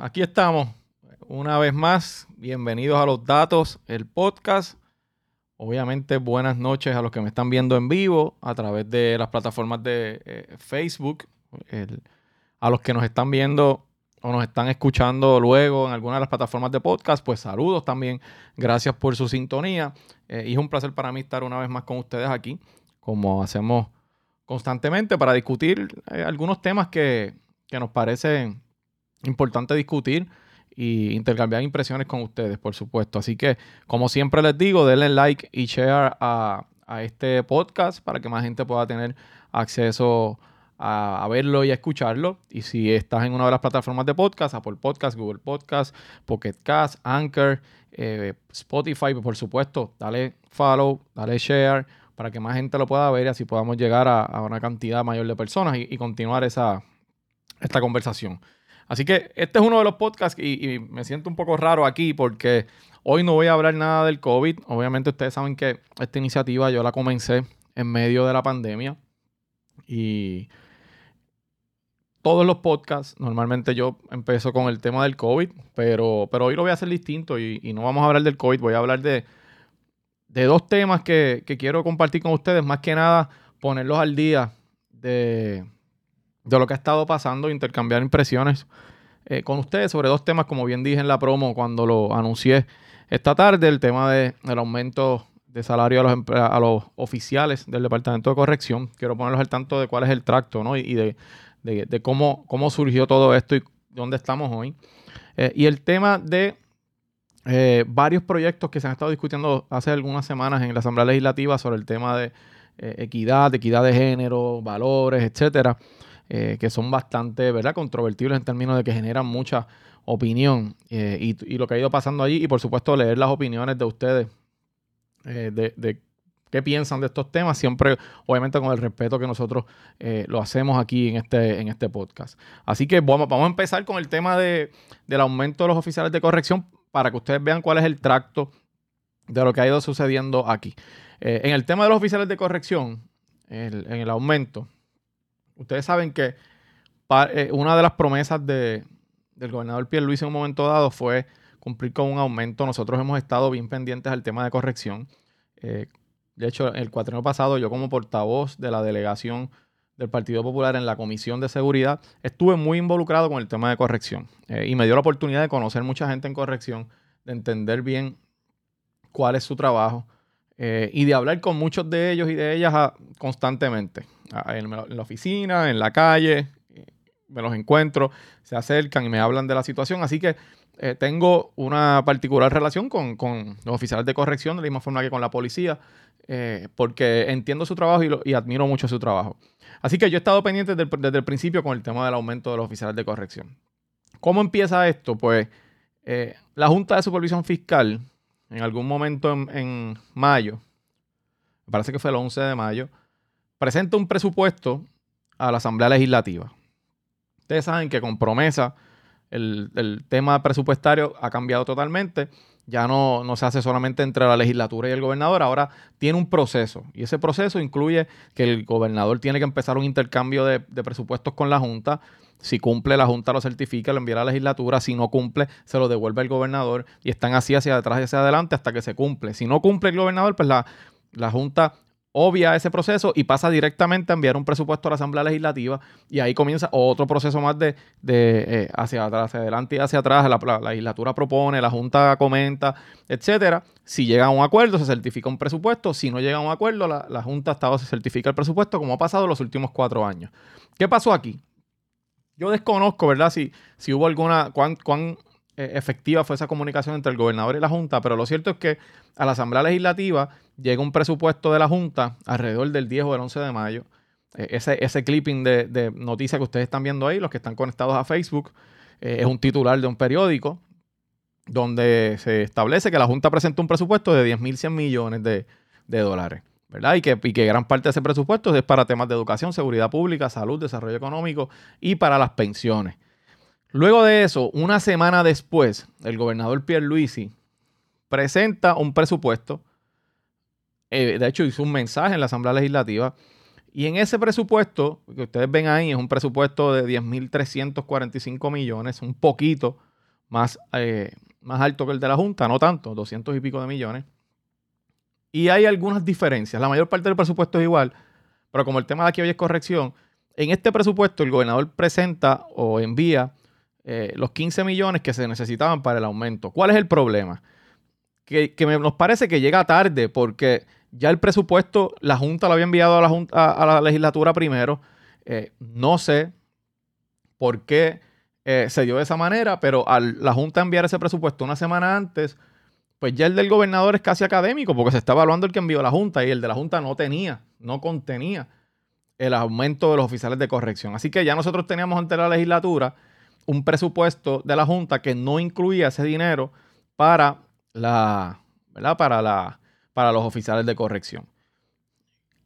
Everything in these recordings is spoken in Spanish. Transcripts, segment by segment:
Aquí estamos una vez más. Bienvenidos a los datos, el podcast. Obviamente, buenas noches a los que me están viendo en vivo a través de las plataformas de eh, Facebook, a los que nos están viendo o nos están escuchando luego en alguna de las plataformas de podcast, pues saludos también. Gracias por su sintonía. Eh, es un placer para mí estar una vez más con ustedes aquí, como hacemos constantemente, para discutir eh, algunos temas que, que nos parecen importante discutir y intercambiar impresiones con ustedes, por supuesto. Así que, como siempre les digo, denle like y share a, este podcast para que más gente pueda tener acceso a, verlo y a escucharlo. Y si estás en una de las plataformas de podcast, Apple Podcast, Google Podcast, Pocket Cast, Anchor, eh, Spotify, por supuesto, dale follow, dale share para que más gente lo pueda ver y así podamos llegar a, una cantidad mayor de personas y, y continuar esa, esta conversación. Así que este es uno de los podcasts y, me siento un poco raro aquí porque hoy no voy a hablar nada del COVID. Obviamente ustedes saben que esta iniciativa yo la comencé en medio de la pandemia y todos los podcasts, normalmente yo empiezo con el tema del COVID, pero, pero hoy lo voy a hacer distinto y, no vamos a hablar del COVID, voy a hablar de, dos temas que, que quiero compartir con ustedes, más que nada ponerlos al día de de lo que ha estado pasando, intercambiar impresiones eh, con ustedes sobre dos temas, como bien dije en la promo cuando lo anuncié esta tarde, el tema del aumento de salario a los, a los oficiales del Departamento de Corrección. Quiero ponerlos al tanto de cuál es el tracto ¿no? y, de, cómo, cómo surgió todo esto y dónde estamos hoy. Eh, y el tema de eh, varios proyectos que se han estado discutiendo hace algunas semanas en la Asamblea Legislativa sobre el tema de equidad, equidad de género, valores, etcétera. Eh, que son bastante, ¿verdad?, controvertibles en términos de que generan mucha opinión eh, y, lo que ha ido pasando allí y por supuesto leer las opiniones de ustedes eh, de, qué piensan de estos temas, siempre obviamente con el respeto que nosotros lo hacemos aquí en este, en este podcast. Así que vamos, vamos a empezar con el tema de, del aumento de los oficiales de corrección para que ustedes vean cuál es el tracto de lo que ha ido sucediendo aquí. en el tema de los oficiales de corrección, en el aumento, Ustedes saben que eh, una de las promesas del gobernador Luis en un momento dado fue cumplir con un aumento. Nosotros hemos estado bien pendientes al tema de corrección. Eh, de hecho, el cuatrienio pasado, yo como portavoz de la delegación del Partido Popular en la Comisión de Seguridad, estuve muy involucrado con el tema de corrección. Eh, y me dio la oportunidad de conocer mucha gente en corrección, de entender bien cuál es su trabajo y de hablar con muchos de ellos y de ellas ah, constantemente en la oficina, en la calle, me los encuentro, se acercan y me hablan de la situación. Así que eh, tengo una particular relación con, los oficiales de corrección, de la misma forma que con la policía, eh, porque entiendo su trabajo y, admiro mucho su trabajo. Así que yo he estado pendiente desde, el principio con el tema del aumento de los oficiales de corrección. ¿Cómo empieza esto? Pues eh, la Junta de Supervisión Fiscal, en algún momento en, en mayo, me parece que fue el 11 de mayo, presenta un presupuesto a la Asamblea Legislativa. Ustedes saben que con promesa el, tema presupuestario ha cambiado totalmente. Ya no, no, se hace solamente entre la legislatura y el gobernador, ahora tiene un proceso. Y ese proceso incluye que el gobernador tiene que empezar un intercambio de, presupuestos con la Junta. Si cumple, la Junta lo certifica, lo envía a la legislatura. Si no cumple, se lo devuelve el gobernador. Y están así hacia atrás y hacia adelante hasta que se cumple. Si no cumple el gobernador, pues la, la Junta obvia ese proceso y pasa directamente a enviar un presupuesto a la Asamblea Legislativa y ahí comienza otro proceso más de, eh, hacia atrás, hacia adelante y hacia atrás. La, legislatura propone, la Junta comenta, etcétera. Si llega a un acuerdo, se certifica un presupuesto. Si no llega a un acuerdo, la, Junta Estado se certifica el presupuesto, como ha pasado los últimos cuatro años. ¿Qué pasó aquí? Yo desconozco, ¿verdad? Si, si hubo alguna, cuán, efectiva fue esa comunicación entre el gobernador y la Junta, pero lo cierto es que a la Asamblea Legislativa llega un presupuesto de la Junta alrededor del 10 o del 11 de mayo. Eh, ese, ese clipping de, de noticia que ustedes están viendo ahí, los que están conectados a Facebook, eh, es un titular de un periódico donde se establece que la Junta presentó un presupuesto de 10.100 millones de, dólares. ¿verdad? Y que, y que gran parte de ese presupuesto es para temas de educación, seguridad pública, salud, desarrollo económico y para las pensiones. Luego de eso, una semana después, el gobernador Pierre Luisi presenta un presupuesto. Eh, de hecho, hizo un mensaje en la Asamblea Legislativa Y en ese presupuesto, que ustedes ven ahí, es un presupuesto de 10.345 millones, un poquito más, eh, más alto que el de la Junta, no tanto, 200 y pico de millones. Y hay algunas diferencias. La mayor parte del presupuesto es igual, pero como el tema de aquí hoy es corrección, en este presupuesto el gobernador presenta o envía eh, los 15 millones que se necesitaban para el aumento. ¿Cuál es el problema? Que, nos parece que llega tarde porque ya el presupuesto, la Junta lo había enviado a la, junta, a la legislatura primero. Eh, no sé por qué eh, se dio de esa manera, pero al la Junta enviar ese presupuesto una semana antes, pues ya el del gobernador es casi académico porque se está evaluando el que envió la Junta y el de la Junta no tenía, no contenía el aumento de los oficiales de corrección. Así que ya nosotros teníamos ante la legislatura un presupuesto de la Junta que no incluía ese dinero para la, ¿verdad? Para la, para los oficiales de corrección.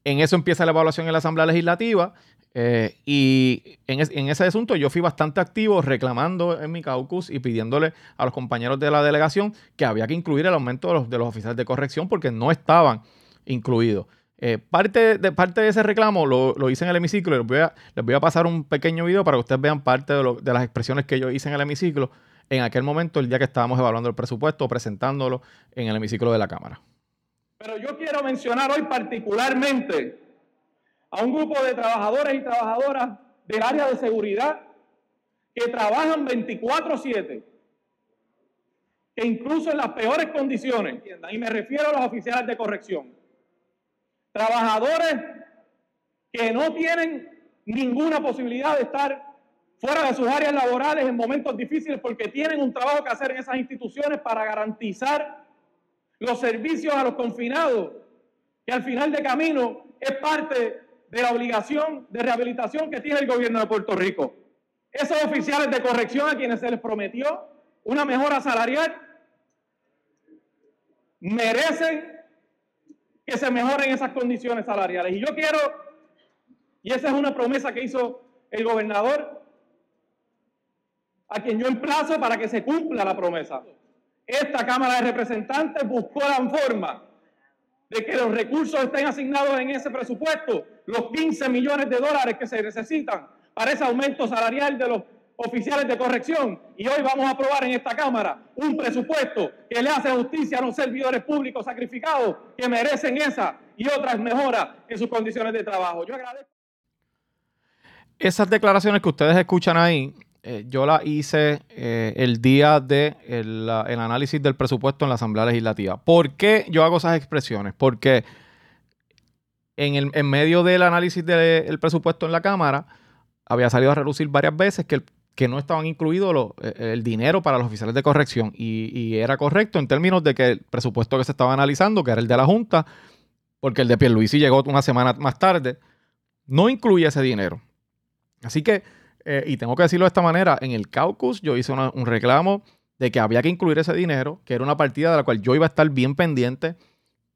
En eso empieza la evaluación en la Asamblea Legislativa eh, y en, ese asunto yo fui bastante activo reclamando en mi caucus y pidiéndole a los compañeros de la delegación que había que incluir el aumento de los, de los oficiales de corrección porque no estaban incluidos. Eh, parte, de, parte de ese reclamo lo, hice en el hemiciclo. Les voy, a, les voy a pasar un pequeño video para que ustedes vean parte de, las expresiones que yo hice en el hemiciclo en aquel momento, el día que estábamos evaluando el presupuesto, presentándolo en el hemiciclo de la Cámara. Pero yo quiero mencionar hoy particularmente a un grupo de trabajadores y trabajadoras del área de seguridad que trabajan 24/7, que incluso en las peores condiciones, y me refiero a los oficiales de corrección, Trabajadores que no tienen ninguna posibilidad de estar fuera de sus áreas laborales en momentos difíciles porque tienen un trabajo que hacer en esas instituciones para garantizar los servicios a los confinados, que al final de camino es parte de la obligación de rehabilitación que tiene el gobierno de Puerto Rico. Esos oficiales de corrección a quienes se les prometió una mejora salarial merecen que se mejoren esas condiciones salariales. Y yo quiero, y esa es una promesa que hizo el gobernador, a quien yo emplazo para que se cumpla la promesa. Esta Cámara de Representantes buscó la forma de que los recursos estén asignados en ese presupuesto, los 15 millones de dólares que se necesitan para ese aumento salarial de los oficiales de corrección y hoy vamos a aprobar en esta Cámara un presupuesto que le hace justicia a los servidores públicos sacrificados que merecen esa y otras mejoras en sus condiciones de trabajo. Yo agradezco. Esas declaraciones que ustedes escuchan ahí, eh, yo las hice eh, el día de el, análisis del presupuesto en la Asamblea Legislativa. ¿Por qué yo hago esas expresiones? Porque en, el, en medio del análisis del presupuesto en la Cámara, había salido a relucir varias veces que el que no estaban incluidos eh, el dinero para los oficiales de corrección. Y, era correcto en términos de que el presupuesto que se estaba analizando, que era el de la Junta, porque el de Pierluisi llegó una semana más tarde, no incluye ese dinero. Así que, eh, y tengo que decirlo de esta manera, en el caucus yo hice un reclamo de que había que incluir ese dinero, que era una partida de la cual yo iba a estar bien pendiente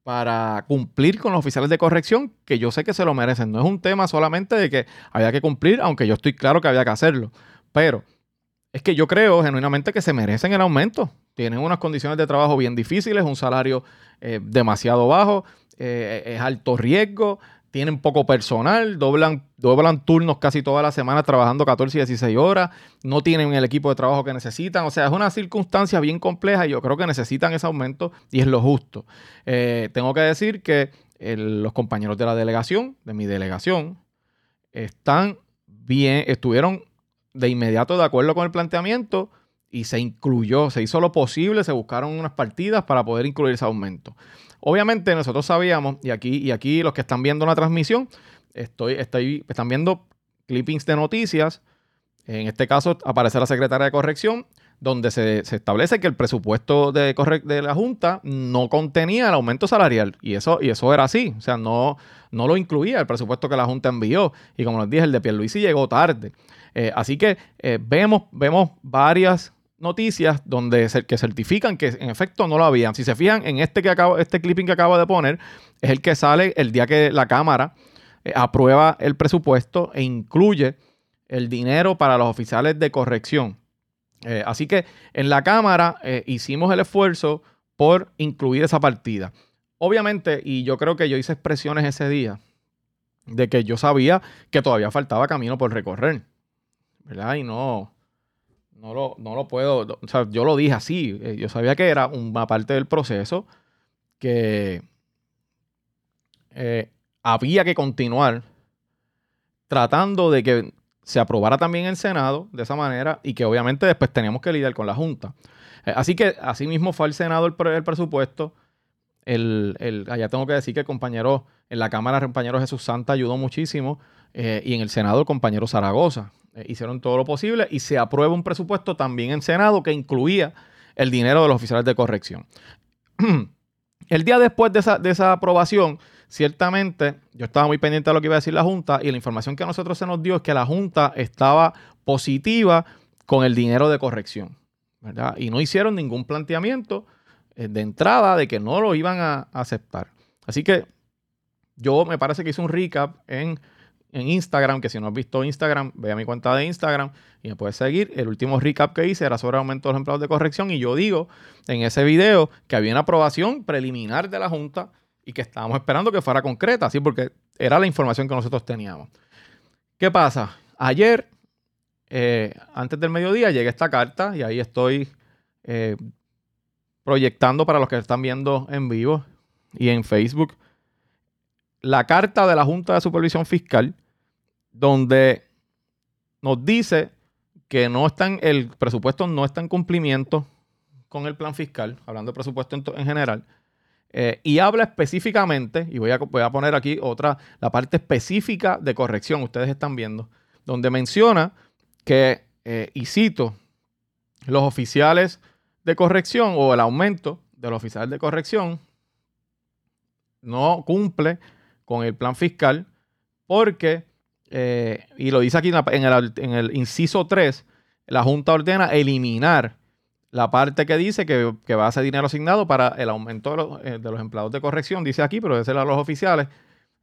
para cumplir con los oficiales de corrección, que yo sé que se lo merecen. No es un tema solamente de que había que cumplir, aunque yo estoy claro que había que hacerlo. Pero es que yo creo genuinamente que se merecen el aumento. Tienen unas condiciones de trabajo bien difíciles, un salario eh, demasiado bajo, eh, es alto riesgo, tienen poco personal, doblan, doblan turnos casi toda la semana trabajando 14 y 16 horas, no tienen el equipo de trabajo que necesitan. O sea, es una circunstancia bien compleja y yo creo que necesitan ese aumento y es lo justo. Eh, tengo que decir que los compañeros de la delegación, de mi delegación, están bien, estuvieron de inmediato de acuerdo con el planteamiento y se incluyó, se hizo lo posible, se buscaron unas partidas para poder incluir ese aumento. Obviamente nosotros sabíamos, y aquí, y aquí los que están viendo la transmisión, estoy, están viendo clippings de noticias, en este caso aparece la secretaria de corrección, donde se, establece que el presupuesto de, de, la Junta no contenía el aumento salarial. Y eso, y eso era así. O sea, no, no lo incluía el presupuesto que la Junta envió. Y como les dije, el de Pierluisi llegó tarde. Eh, así que eh, vemos, vemos varias noticias donde que certifican que en efecto no lo habían. Si se fijan en este, que acabo, este clipping que acabo de poner, es el que sale el día que la Cámara eh, aprueba el presupuesto e incluye el dinero para los oficiales de corrección. así que en la Cámara hicimos el esfuerzo por incluir esa partida. Obviamente, y yo creo que yo hice expresiones ese día, de que yo sabía que todavía faltaba camino por recorrer, ¿verdad? Y no, no lo, no lo puedo, o sea, yo lo dije así, eh, yo sabía que era una parte del proceso que eh, había que continuar tratando de que se aprobara también el Senado de esa manera y que obviamente después teníamos que lidiar con la Junta. Eh, así que así mismo fue al Senado el, presupuesto. El, allá tengo que decir que el compañero en la Cámara, el compañero Jesús Santa ayudó muchísimo y en el Senado el compañero Zaragoza. Eh, hicieron todo lo posible y se aprueba un presupuesto también en Senado que incluía el dinero de los oficiales de corrección. el día después de esa, aprobación, ciertamente yo estaba muy pendiente de lo que iba a decir la Junta y la información que a nosotros se nos dio es que la Junta estaba positiva con el dinero de corrección. ¿verdad? Y no hicieron ningún planteamiento eh, de entrada de que no lo iban a aceptar. Así que yo me parece que hice un recap en en Instagram, que si no has visto Instagram, ve a mi cuenta de Instagram y me puedes seguir. El último recap que hice era sobre aumento de los empleados de corrección y yo digo en ese video que había una aprobación preliminar de la Junta y que estábamos esperando que fuera concreta, así porque era la información que nosotros teníamos. ¿Qué pasa? Ayer, eh, antes del mediodía, llega esta carta y ahí estoy eh, proyectando para los que están viendo en vivo y en Facebook la carta de la Junta de Supervisión Fiscal, donde nos dice que no están, el presupuesto no está en cumplimiento con el plan fiscal, hablando de presupuesto en, general, eh, y habla específicamente, y voy a, voy a poner aquí otra, la parte específica de corrección, ustedes están viendo, donde menciona que, eh, y cito, los oficiales de corrección o el aumento de los oficiales de corrección no cumple con el plan fiscal, porque, eh, y lo dice aquí en, el, inciso 3, la Junta ordena eliminar la parte que dice que, va a ser dinero asignado para el aumento de los, eh, empleados de corrección, dice aquí, pero debe ser a los oficiales,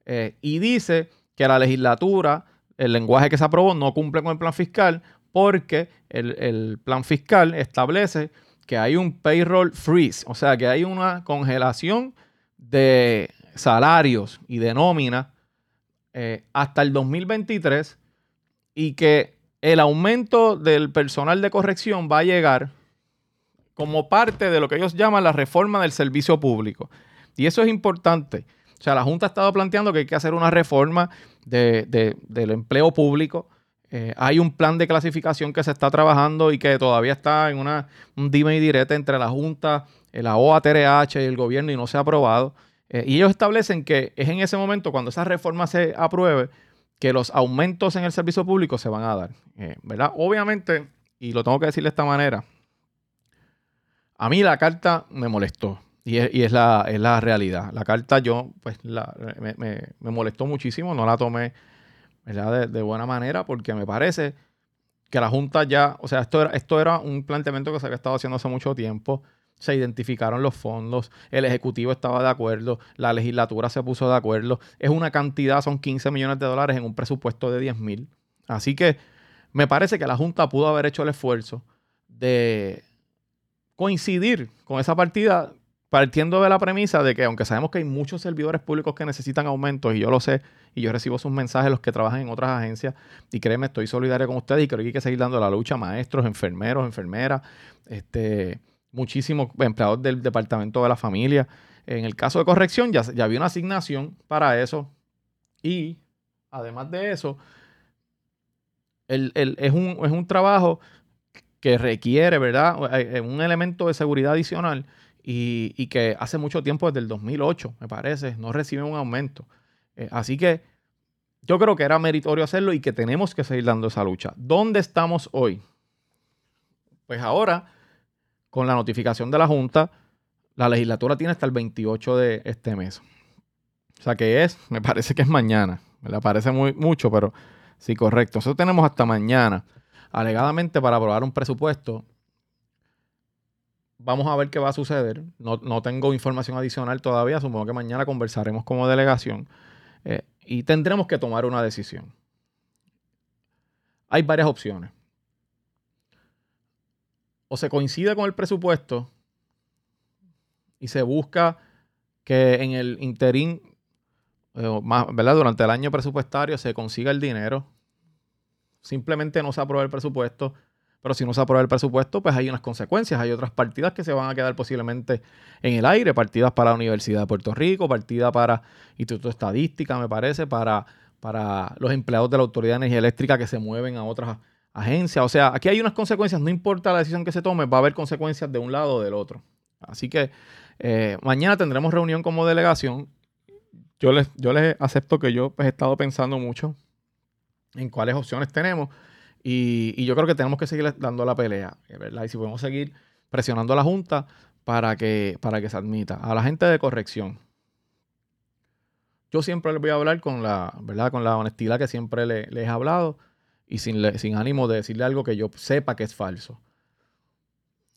eh, y dice que la legislatura, el lenguaje que se aprobó, no cumple con el plan fiscal porque el, el plan fiscal establece que hay un payroll freeze, o sea, que hay una congelación de, salarios y de nómina eh, hasta el 2023 y que el aumento del personal de corrección va a llegar como parte de lo que ellos llaman la reforma del servicio público. Y eso es importante. O sea, la Junta ha estado planteando que hay que hacer una reforma del empleo público. Eh, hay un plan de clasificación que se está trabajando y que todavía está en una, un dime y direte entre la Junta, la OATRH y el gobierno y no se ha aprobado. Eh, y ellos establecen que es en ese momento, cuando esa reforma se apruebe, que los aumentos en el servicio público se van a dar. Eh, ¿Verdad? Obviamente, y lo tengo que decir de esta manera, a mí la carta me molestó. Y es, la, la, realidad. La carta yo, pues, me, molestó muchísimo. No la tomé De, de, buena manera porque me parece que la Junta ya, o sea, esto era, esto era un planteamiento que se había estado haciendo hace mucho tiempo se identificaron los fondos, el Ejecutivo estaba de acuerdo, la legislatura se puso de acuerdo. Es una cantidad, son 15 millones de dólares en un presupuesto de 10 mil. Así que me parece que la Junta pudo haber hecho el esfuerzo de coincidir con esa partida partiendo de la premisa de que aunque sabemos que hay muchos servidores públicos que necesitan aumentos, y yo lo sé, y yo recibo sus mensajes, los que trabajan en otras agencias, y créeme, estoy solidario con ustedes y creo que hay que seguir dando la lucha maestros, enfermeros, enfermeras, este, muchísimos empleados del departamento de la familia. En el caso de corrección, ya, ya había una asignación para eso. Y además de eso, es, un, trabajo que requiere, ¿verdad? Un elemento de seguridad adicional y, que hace mucho tiempo, desde el 2008, me parece, no recibe un aumento. Eh, así que yo creo que era meritorio hacerlo y que tenemos que seguir dando esa lucha. ¿Dónde estamos hoy? Pues ahora con la notificación de la Junta, la legislatura tiene hasta el 28 de este mes. O sea que es, me parece que es mañana. Me parece muy, mucho, pero sí, correcto. Nosotros tenemos hasta mañana, alegadamente, para aprobar un presupuesto. Vamos a ver qué va a suceder. No, tengo información adicional todavía. Supongo que mañana conversaremos como delegación eh, y tendremos que tomar una decisión. Hay varias opciones o se coincide con el presupuesto y se busca que en el interín eh, ¿verdad? Durante el año presupuestario se consiga el dinero. Simplemente no se aprueba el presupuesto. Pero si no se aprueba el presupuesto, pues hay unas consecuencias. Hay otras partidas que se van a quedar posiblemente en el aire. Partidas para la Universidad de Puerto Rico, partida para Instituto de Estadística, me parece, para, para los empleados de la Autoridad de Energía Eléctrica que se mueven a otras agencias. O sea, aquí hay unas consecuencias. No importa la decisión que se tome, va a haber consecuencias de un lado o del otro. Así que eh, mañana tendremos reunión como delegación. Yo les, yo les acepto que yo pues, he estado pensando mucho en cuáles opciones tenemos. Y, yo creo que tenemos que seguir dando la pelea, ¿verdad? Y si podemos seguir presionando a la Junta para que, para que se admita. A la gente de corrección. Yo siempre les voy a hablar con la, ¿verdad? Con la honestidad que siempre les, he hablado y sin, ánimo de decirle algo que yo sepa que es falso.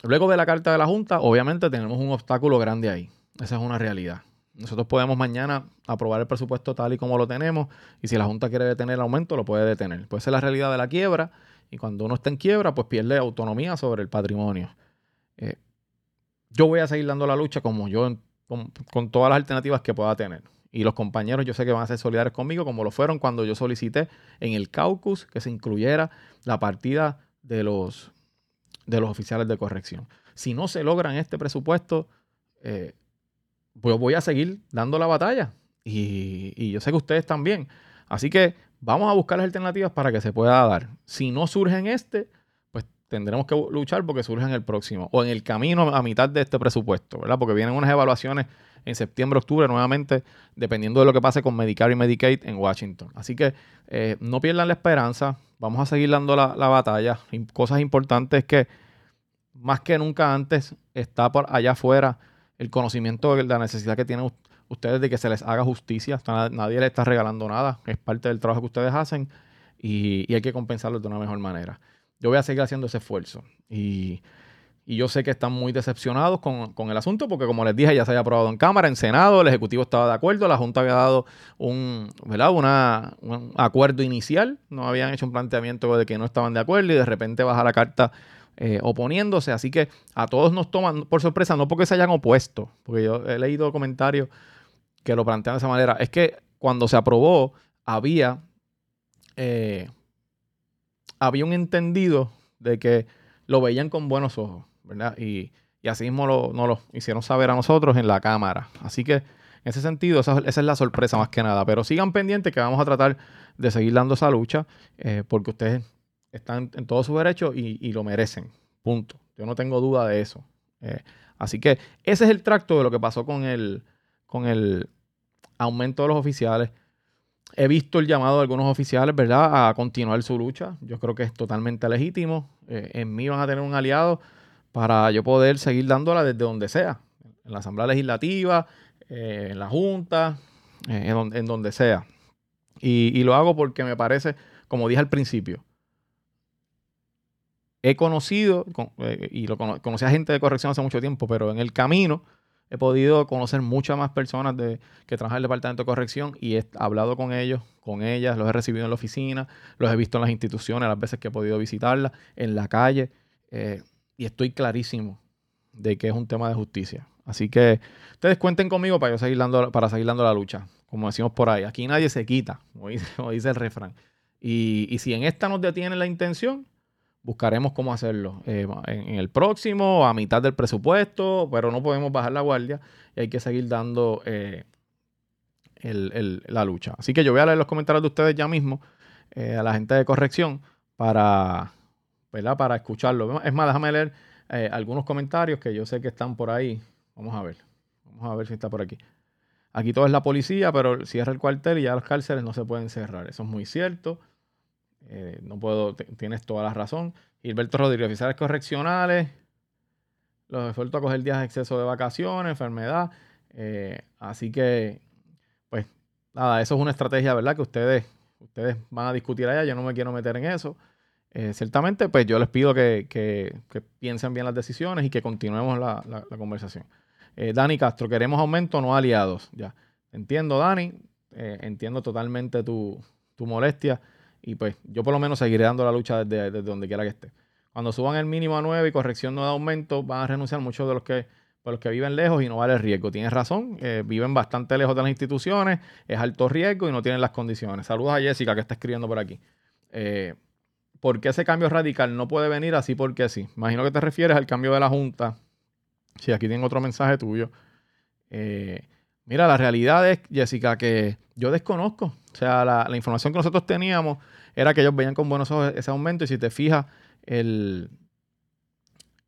Luego de la carta de la Junta, obviamente tenemos un obstáculo grande ahí. Esa es una realidad. Nosotros podemos mañana aprobar el presupuesto tal y como lo tenemos y si la Junta quiere detener el aumento, lo puede detener. Puede ser la realidad de la quiebra y cuando uno está en quiebra, pues pierde autonomía sobre el patrimonio. Eh, yo voy a seguir dando la lucha como yo, con, todas las alternativas que pueda tener. Y los compañeros yo sé que van a ser solidarios conmigo, como lo fueron cuando yo solicité en el caucus que se incluyera la partida de los, de los oficiales de corrección. Si no se logran este presupuesto, eh, voy a seguir dando la batalla. Y, yo sé que ustedes también. Así que vamos a buscar las alternativas para que se pueda dar. Si no surge en este, tendremos que luchar porque surge en el próximo o en el camino a mitad de este presupuesto, ¿verdad? Porque vienen unas evaluaciones en septiembre, octubre, nuevamente, dependiendo de lo que pase con Medicare y Medicaid en Washington. Así que eh, no pierdan la esperanza, vamos a seguir dando la, la batalla. Cosas importantes que más que nunca antes está por allá afuera el conocimiento de la necesidad que tienen ustedes de que se les haga justicia. Nadie les está regalando nada, es parte del trabajo que ustedes hacen y, hay que compensarlo de una mejor manera. Yo voy a seguir haciendo ese esfuerzo y, yo sé que están muy decepcionados con, el asunto porque como les dije ya se había aprobado en Cámara, en Senado, el Ejecutivo estaba de acuerdo, la Junta había dado un, ¿verdad? Una, un acuerdo inicial, no habían hecho un planteamiento de que no estaban de acuerdo y de repente baja la carta eh, oponiéndose. Así que a todos nos toman por sorpresa, no porque se hayan opuesto, porque yo he leído comentarios que lo plantean de esa manera. Es que cuando se aprobó, había, eh, había un entendido de que lo veían con buenos ojos, ¿verdad? Y, así mismo lo, nos lo hicieron saber a nosotros en la Cámara. Así que en ese sentido, esa, es la sorpresa más que nada. Pero sigan pendientes que vamos a tratar de seguir dando esa lucha, eh, porque ustedes están en todos sus derechos y, lo merecen. Punto. Yo no tengo duda de eso. Eh, así que ese es el tracto de lo que pasó con el, con el aumento de los oficiales. He visto el llamado de algunos oficiales, ¿verdad?, a continuar su lucha. Yo creo que es totalmente legítimo. Eh, en mí van a tener un aliado para yo poder seguir dándola desde donde sea. En la Asamblea Legislativa, eh, en la Junta, en, donde sea. y, lo hago porque me parece, como dije al principio, he conocido, eh, y lo conocí a gente de corrección hace mucho tiempo, pero en el camino he podido conocer muchas más personas de, que trabajan en el departamento de corrección y he hablado con ellos, con ellas, los he recibido en la oficina, los he visto en las instituciones, las veces que he podido visitarlas, en la calle, eh, y estoy clarísimo de que es un tema de justicia. Así que ustedes cuenten conmigo para seguir dando, para seguir dando la lucha, como decimos por ahí. Aquí nadie se quita, como dice, el refrán. Y, si en esta nos detiene la intención, buscaremos cómo hacerlo eh, en, el próximo, a mitad del presupuesto, pero no podemos bajar la guardia y hay que seguir dando eh, la lucha. Así que yo voy a leer los comentarios de ustedes ya mismo eh, a la gente de corrección para, para escucharlo. Es más, déjame leer algunos comentarios que yo sé que están por ahí. Vamos a ver. Vamos a ver si está por aquí. Aquí todo es la policía, pero cierra el cuartel y ya los cárceles no se pueden cerrar. Eso es muy cierto. Eh, no puedo, tienes toda la razón. Gilberto Rodríguez, oficiales correccionales, los esfuerzos a coger días de exceso de vacaciones, enfermedad. Eh, así que, pues, nada, eso es una estrategia, ¿verdad? Que ustedes, ustedes van a discutir allá. Yo no me quiero meter en eso. Eh, ciertamente, pues yo les pido que, piensen bien las decisiones y que continuemos la, conversación. Dani Castro, queremos aumento, no aliados. Ya. Entiendo, Dani. entiendo totalmente tu, tu molestia. Y pues yo por lo menos seguiré dando la lucha desde, donde quiera que esté. Cuando suban el mínimo a 9 y corrección no da aumento, van a renunciar muchos de los que pues los que viven lejos y no vale el riesgo. Tienes razón, eh, viven bastante lejos de las instituciones, es alto riesgo y no tienen las condiciones. Saludos a Jessica que está escribiendo por aquí. Eh, ¿Por qué ese cambio radical no puede venir así porque sí? Imagino que te refieres al cambio de la Junta. Sí, aquí tengo otro mensaje tuyo. Eh, mira, la realidad es, Jessica, que yo desconozco. O sea, la, información que nosotros teníamos era que ellos veían con buenos ojos ese aumento y si te fijas, el,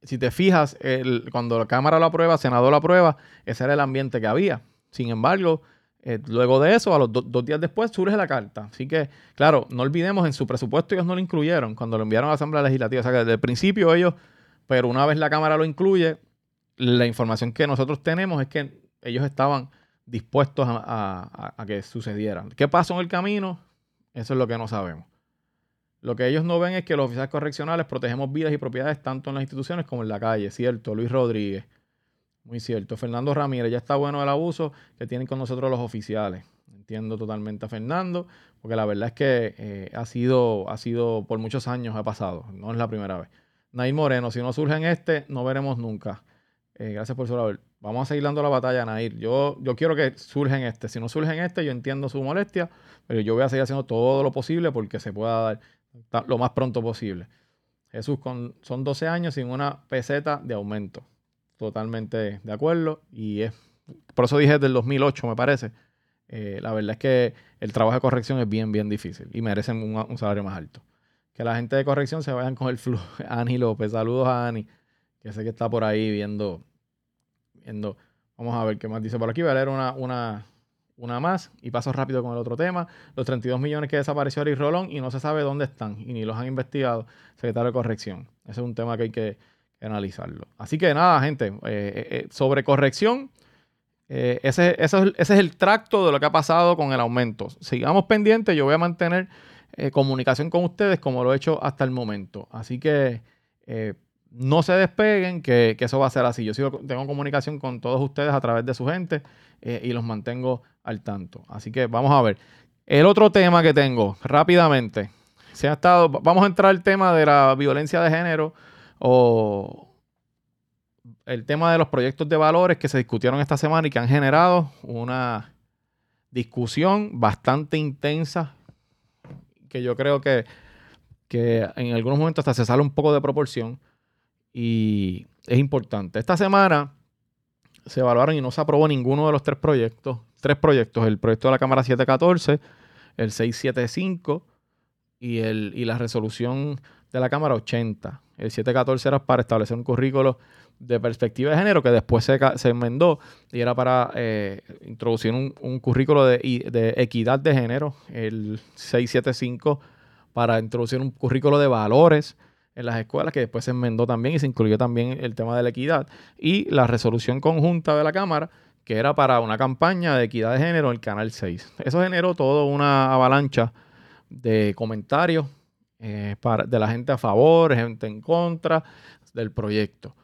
si te fijas, el, cuando la Cámara lo aprueba, Senado lo aprueba, ese era el ambiente que había. Sin embargo, eh, luego de eso, a los dos días después, surge la carta. Así que, claro, no olvidemos, en su presupuesto ellos no lo incluyeron cuando lo enviaron a la Asamblea Legislativa. O sea que desde el principio ellos, pero una vez la Cámara lo incluye, la información que nosotros tenemos es que ellos estaban dispuestos a, que sucediera. ¿Qué pasó en el camino? Eso es lo que no sabemos. Lo que ellos no ven es que los oficiales correccionales protegemos vidas y propiedades tanto en las instituciones como en la calle, ¿cierto? Luis Rodríguez, muy cierto. Fernando Ramírez, ya está bueno el abuso que tienen con nosotros los oficiales. Entiendo totalmente a Fernando, porque la verdad es que eh, ha, sido, ha sido por muchos años, ha pasado, no es la primera vez. Nair Moreno, si no surge en este, no veremos nunca. Eh, gracias por su labor. Vamos a seguir dando la batalla, Nair. Yo, yo quiero que surja en este. Si no surge en este, yo entiendo su molestia, pero yo voy a seguir haciendo todo lo posible porque se pueda dar lo más pronto posible. Jesús, con, son 12 años sin una peseta de aumento. Totalmente de acuerdo. Y es, por eso dije del 2008, me parece. Eh, la verdad es que el trabajo de corrección es bien, bien difícil y merecen un, salario más alto. Que la gente de corrección se vayan con el flujo. Ani López, saludos a Ani, que sé que está por ahí viendo. Vamos a ver qué más dice por aquí. Voy a leer una, una, una más y paso rápido con el otro tema. Los 32 millones que desapareció Ari Rolón y no se sabe dónde están y ni los han investigado. Secretario de Corrección. Ese es un tema que hay que, analizarlo. Así que nada, gente, eh, eh, eh, sobre corrección, ese, ese, es el tracto de lo que ha pasado con el aumento. Sigamos pendientes, yo voy a mantener comunicación con ustedes como lo he hecho hasta el momento. Así que no se despeguen, que, que, eso va a ser así. Yo sigo, tengo comunicación con todos ustedes a través de su gente y los mantengo al tanto. Así que vamos a ver. El otro tema que tengo, rápidamente, se ha estado, vamos a entrar al tema de la violencia de género o el tema de los proyectos de valores que se discutieron esta semana y que han generado una discusión bastante intensa que yo creo que, que en algunos momentos hasta se sale un poco de proporción y es importante. Esta semana se evaluaron y no se aprobó ninguno de los tres proyectos tres proyectos, el proyecto de la Cámara 714, el 675 y, el, y la resolución de la Cámara 80. El 714 era para establecer un currículo de perspectiva de género que después se, se enmendó y era para eh, introducir un, currículo de, de, equidad de género, el 675 para introducir un currículo de valores en las escuelas que después se enmendó también y se incluyó también el tema de la equidad y la resolución conjunta de la Cámara que era para una campaña de equidad de género en el Canal 6. Eso generó toda una avalancha de comentarios eh, de la gente a favor, gente en contra del proyecto.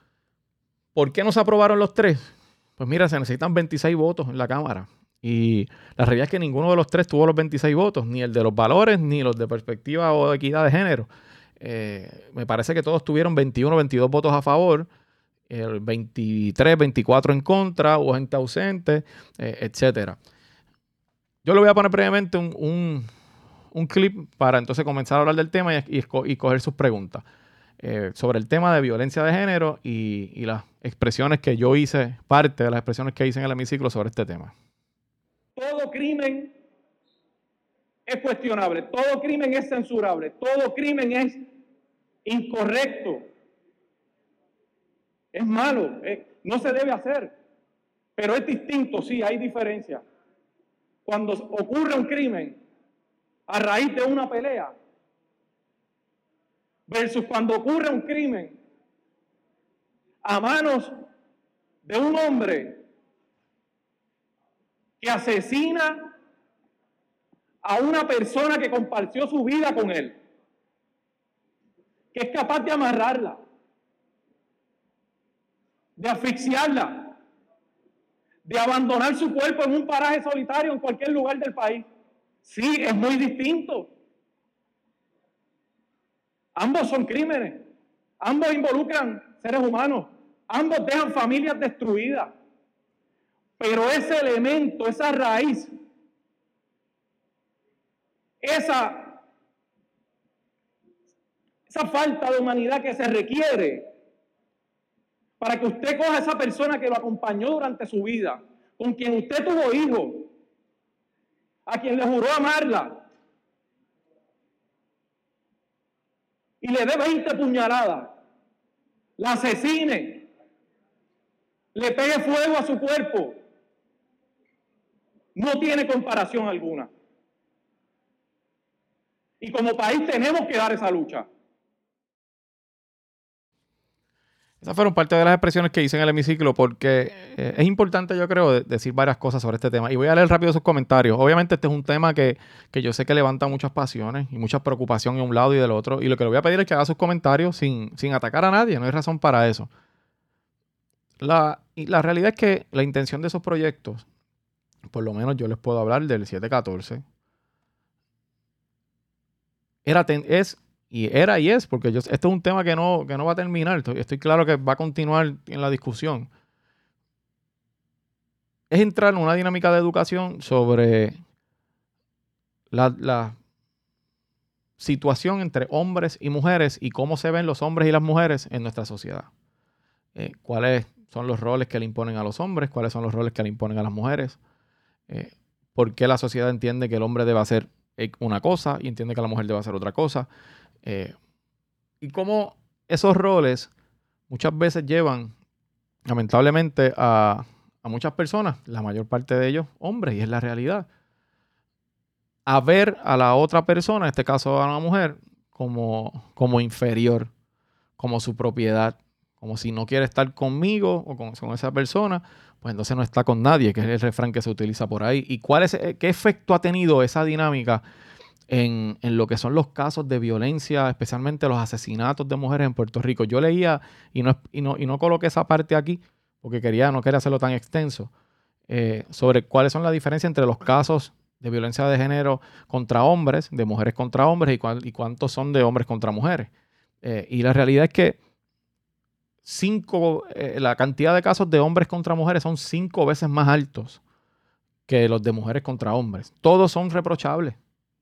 ¿Por qué no se aprobaron los tres? Pues mira, se necesitan 26 votos en la Cámara. Y la realidad es que ninguno de los tres tuvo los 26 votos, ni el de los valores, ni los de perspectiva o equidad de género. Eh, me parece que todos tuvieron 21 o 22 votos a favor el 23, 24 en contra, o gente ausente, eh, etcétera. Yo le voy a poner brevemente un, clip para entonces comenzar a hablar del tema y, y, coger sus preguntas eh, sobre el tema de violencia de género y, y, las expresiones que yo hice, parte de las expresiones que hice en el hemiciclo sobre este tema. Todo crimen es cuestionable, todo crimen es censurable, todo crimen es incorrecto es malo, eh, no se debe hacer, pero es distinto, sí, hay diferencia. Cuando ocurre un crimen a raíz de una pelea, versus cuando ocurre un crimen a manos de un hombre que asesina a una persona que compartió su vida con él, que es capaz de amarrarla, de asfixiarla, de abandonar su cuerpo en un paraje solitario en cualquier lugar del país. Sí, es muy distinto. Ambos son crímenes, ambos involucran seres humanos, Ambos dejan familias destruidas. Pero ese elemento, esa raíz, esa, esa falta de humanidad que se requiere para que usted coja a esa persona que lo acompañó durante su vida, con quien usted tuvo hijos, a quien le juró amarla, y le dé 20 puñaladas, la asesine, le pegue fuego a su cuerpo, no tiene comparación alguna. Y como país tenemos que dar esa lucha. Esas fueron parte de las expresiones que hice en el hemiciclo porque eh, es importante, yo creo, decir varias cosas sobre este tema. Y voy a leer rápido sus comentarios. Obviamente este es un tema que, yo sé que levanta muchas pasiones y mucha preocupación de un lado y del otro. Y lo que le voy a pedir es que haga sus comentarios sin, atacar a nadie. No hay razón para eso. La, la realidad es que la intención de esos proyectos, por lo menos yo les puedo hablar del 714, era es y era y es, porque yo, esto es un tema que no, que no va a terminar. Estoy, claro que va a continuar en la discusión. Es entrar en una dinámica de educación sobre la, situación entre hombres y mujeres y cómo se ven los hombres y las mujeres en nuestra sociedad. Eh, cuáles son los roles que le imponen a los hombres, cuáles son los roles que le imponen a las mujeres, eh, por qué la sociedad entiende que el hombre debe hacer una cosa y entiende que la mujer debe hacer otra cosa. Eh, y cómo esos roles muchas veces llevan, lamentablemente, a, muchas personas, la mayor parte de ellos hombres, y es la realidad, a ver a la otra persona, en este caso a una mujer, como, como inferior, como su propiedad, como si no quiere estar conmigo o con, con, esa persona, pues entonces no está con nadie, que es el refrán que se utiliza por ahí. ¿Y cuál es, qué efecto ha tenido esa dinámica en, lo que son los casos de violencia, especialmente los asesinatos de mujeres en Puerto Rico. Yo leía, y no, y no, y no coloqué esa parte aquí, porque quería, no quería hacerlo tan extenso, eh, sobre cuáles son las diferencias entre los casos de violencia de género contra hombres, de mujeres contra hombres, y, y cuántos son de hombres contra mujeres. Eh, y la realidad es que cinco, eh, la cantidad de casos de hombres contra mujeres son cinco veces más altos que los de mujeres contra hombres. Todos son reprochables.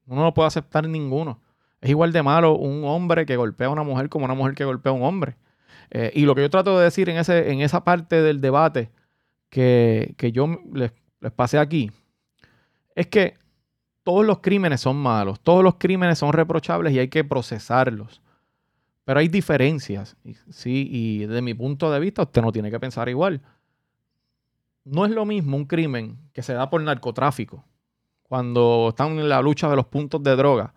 Uno no puede aceptar ninguno. Es igual de malo un hombre que golpea a una mujer como una mujer que golpea a un hombre. Eh, y lo que yo trato de decir en, ese, en esa parte del debate que, yo les, les pasé aquí es que todos los crímenes son malos, todos los crímenes son reprochables y hay que procesarlos. Pero hay diferencias, ¿sí? Y desde mi punto de vista, usted no tiene que pensar igual. No es lo mismo un crimen que se da por narcotráfico cuando están en la lucha de los puntos de droga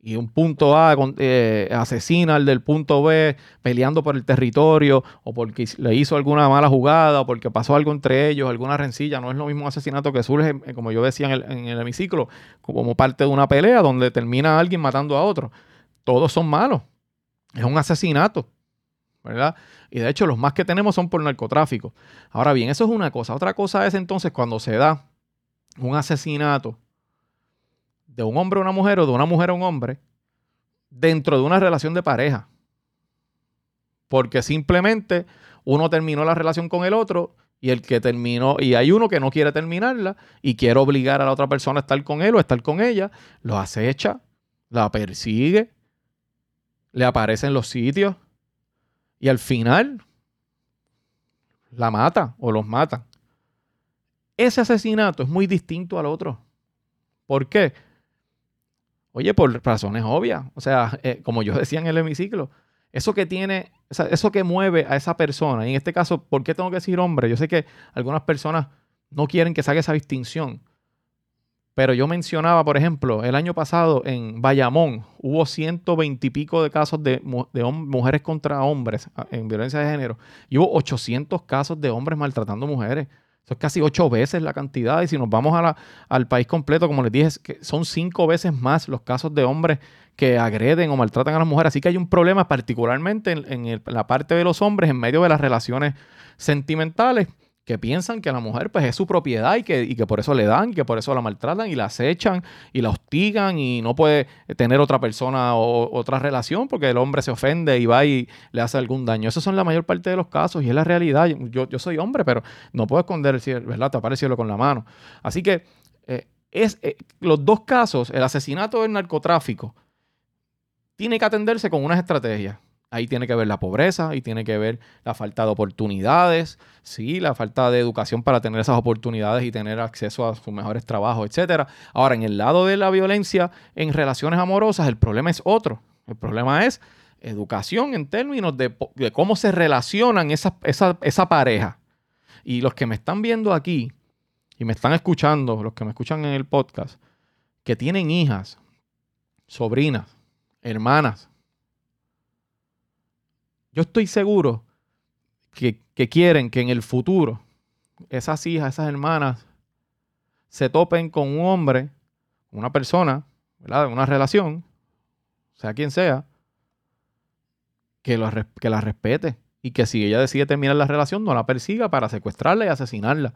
y un punto A eh, asesina al del punto B peleando por el territorio o porque le hizo alguna mala jugada o porque pasó algo entre ellos, alguna rencilla, no es lo mismo un asesinato que surge, eh, como yo decía en el, en el hemiciclo, como parte de una pelea donde termina alguien matando a otro. Todos son malos. Es un asesinato. ¿verdad? Y de hecho los más que tenemos son por narcotráfico. Ahora bien, eso es una cosa. Otra cosa es entonces cuando se da un asesinato de un hombre a una mujer o de una mujer a un hombre dentro de una relación de pareja. Porque simplemente uno terminó la relación con el otro y el que terminó, y hay uno que no quiere terminarla y quiere obligar a la otra persona a estar con él o a estar con ella, lo acecha, la persigue, le aparece en los sitios y al final la mata o los mata. Ese asesinato es muy distinto al otro. ¿Por qué? Oye, por razones obvias. O sea, eh, como yo decía en el hemiciclo, eso que tiene, eso que mueve a esa persona, y en este caso, ¿por qué tengo que decir hombre? Yo sé que algunas personas no quieren que salga esa distinción. Pero yo mencionaba, por ejemplo, el año pasado en Bayamón hubo 120 y pico de casos de, de mujeres contra hombres en violencia de género y hubo 800 casos de hombres maltratando mujeres. Eso es casi ocho veces la cantidad. Y si nos vamos al país completo, como les dije, son cinco veces más los casos de hombres que agreden o maltratan a las mujeres. Así que hay un problema particularmente en, la parte de los hombres en medio de las relaciones sentimentales que piensan que la mujer pues es su propiedad y que, que por eso le dan, y que por eso la maltratan y la acechan y la hostigan y no puede tener otra persona o otra relación porque el hombre se ofende y va y le hace algún daño. Esos son la mayor parte de los casos y es la realidad. Yo, yo soy hombre, pero no puedo esconder, ¿verdad? Te apareció con la mano. Así que eh, es, eh, los dos casos, el asesinato del narcotráfico, tiene que atenderse con unas estrategias. Ahí tiene que ver la pobreza, ahí tiene que ver la falta de oportunidades, sí, la falta de educación para tener esas oportunidades y tener acceso a sus mejores trabajos, etcétera. Ahora, en el lado de la violencia en relaciones amorosas, el problema es otro. El problema es educación en términos de, cómo se relacionan esa, esa pareja. Y los que me están viendo aquí y me están escuchando, los que me escuchan en el podcast, que tienen hijas, sobrinas, hermanas, yo estoy seguro que, quieren que en el futuro esas hijas, esas hermanas, se topen con un hombre, una persona, ¿verdad? Una relación, sea quien sea, que, la respete y que si ella decide terminar la relación, no la persiga para secuestrarla y asesinarla.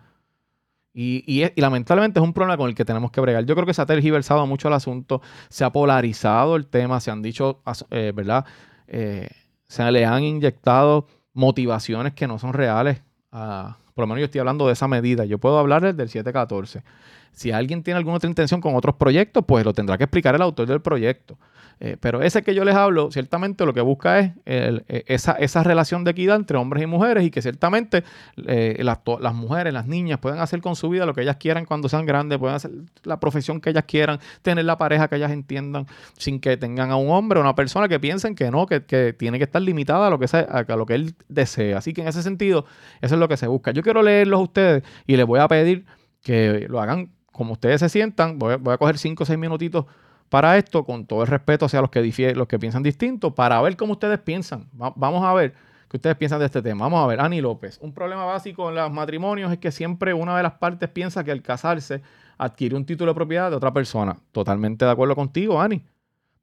Y, y, lamentablemente es un problema con el que tenemos que bregar. Yo creo que se ha tergiversado mucho el asunto, se ha polarizado el tema, se han dicho, eh, ¿verdad? Eh, se le han inyectado motivaciones que no son reales. por lo menos yo estoy hablando de esa medida. Yo puedo hablar del 714. Si alguien tiene alguna otra intención con otros proyectos, pues lo tendrá que explicar el autor del proyecto. Eh, pero ese que yo les hablo, ciertamente lo que busca es e, esa, relación de equidad entre hombres y mujeres y que ciertamente eh, las, las, mujeres, las niñas puedan hacer con su vida lo que ellas quieran cuando sean grandes, puedan hacer la profesión que ellas quieran, tener la pareja que ellas entiendan, sin que tengan a un hombre o una persona que piensen que no, que, tiene que estar limitada a lo que, lo que él desea. Así que en ese sentido, eso es lo que se busca. Yo quiero leerlos a ustedes y les voy a pedir que lo hagan como ustedes se sientan. Voy a, voy a coger cinco o seis minutitos para esto, con todo el respeto hacia los que, los que piensan distinto, para ver cómo ustedes piensan. vamos a ver qué ustedes piensan de este tema. Vamos a ver, Ani López. Un problema básico en los matrimonios es que siempre una de las partes piensa que al casarse adquiere un título de propiedad de otra persona. Totalmente de acuerdo contigo, Ani.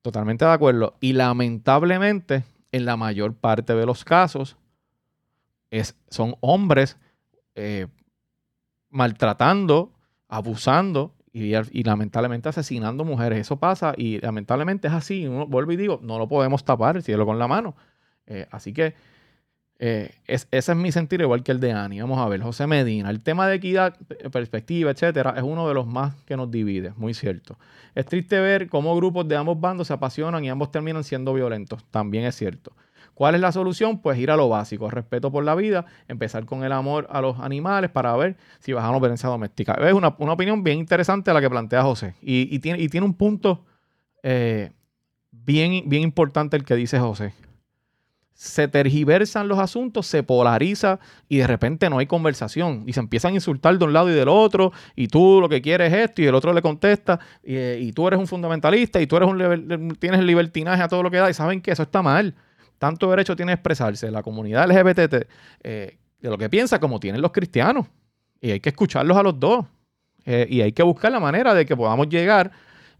Totalmente de acuerdo. Y lamentablemente, en la mayor parte de los casos, son hombres eh, maltratando, abusando y, lamentablemente asesinando mujeres. Eso pasa y lamentablemente es así. Uno, vuelvo y digo, no lo podemos tapar el cielo con la mano. Eh, así que eh, ese es mi sentir, igual que el de Ani. Vamos a ver, José Medina. El tema de equidad, perspectiva, etcétera, es uno de los más que nos divide, muy cierto. Es triste ver cómo grupos de ambos bandos se apasionan y ambos terminan siendo violentos. También es cierto. ¿Cuál es la solución? Pues ir a lo básico, respeto por la vida, empezar con el amor a los animales para ver si bajamos violencia doméstica. Es una, opinión bien interesante la que plantea José y, tiene, y tiene, un punto eh, bien, bien importante el que dice José. Se tergiversan los asuntos, se polariza y de repente no hay conversación y se empiezan a insultar de un lado y del otro y tú lo que quieres es esto y el otro le contesta y, tú eres un fundamentalista y tú eres un, tienes libertinaje a todo lo que da y saben que eso está mal tanto derecho tiene a expresarse la comunidad LGBT eh, de lo que piensa como tienen los cristianos. Y hay que escucharlos a los dos. Eh, y hay que buscar la manera de que podamos llegar